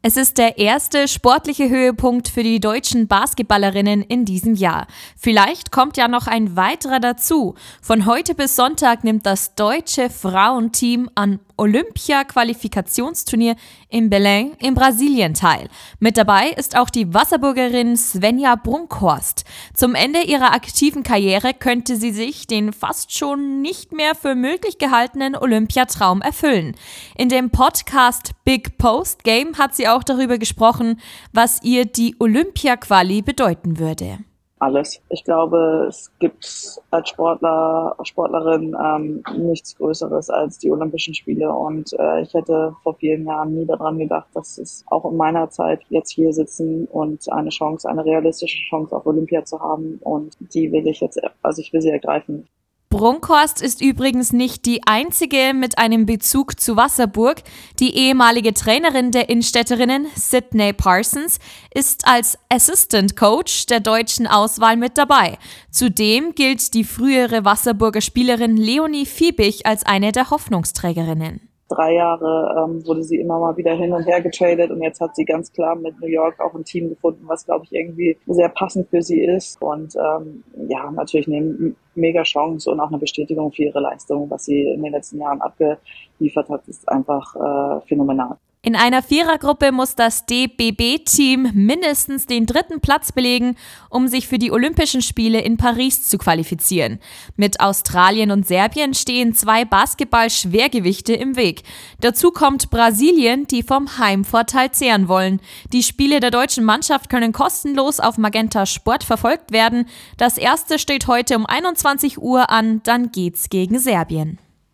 Es ist der erste sportliche Höhepunkt für die deutschen Basketballerinnen in diesem Jahr. Vielleicht kommt ja noch ein weiterer dazu. Von heute bis Sonntag nimmt das deutsche Frauenteam an Olympia-Qualifikationsturnier in Belém in Brasilien teil. Mit dabei ist auch die Wasserburgerin Svenja Brunkhorst. Zum Ende ihrer aktiven Karriere könnte sie sich den fast schon nicht mehr für möglich gehaltenen Olympiatraum erfüllen. In dem Podcast Big Post Game hat sie auch darüber gesprochen, was ihr die Olympia-Quali bedeuten würde alles. Ich glaube, es gibt als Sportler, Sportlerin ähm, nichts Größeres als die Olympischen Spiele. Und äh, ich hätte vor vielen Jahren nie daran gedacht, dass es auch in meiner Zeit jetzt hier sitzen und eine Chance, eine realistische Chance auf Olympia zu haben. Und die will ich jetzt, also ich will sie ergreifen. Brunkhorst ist übrigens nicht die einzige mit einem Bezug zu Wasserburg. Die ehemalige Trainerin der Innenstädterinnen, Sydney Parsons, ist als Assistant Coach der deutschen Auswahl mit dabei. Zudem gilt die frühere Wasserburger Spielerin Leonie Fiebig als eine der Hoffnungsträgerinnen drei Jahre ähm, wurde sie immer mal wieder hin und her getradet und jetzt hat sie ganz klar mit New York auch ein Team gefunden, was glaube ich irgendwie sehr passend für sie ist und ähm, ja natürlich eine mega Chance und auch eine Bestätigung für ihre Leistung, was sie in den letzten Jahren abgeliefert hat, ist einfach äh, phänomenal. In einer Vierergruppe muss das DBB-Team mindestens den dritten Platz belegen, um sich für die Olympischen Spiele in Paris zu qualifizieren. Mit Australien und Serbien stehen zwei Basketball-Schwergewichte im Weg. Dazu kommt Brasilien, die vom Heimvorteil zehren wollen. Die Spiele der deutschen Mannschaft können kostenlos auf Magenta Sport verfolgt werden. Das erste steht heute um 21 Uhr an, dann geht's gegen Serbien.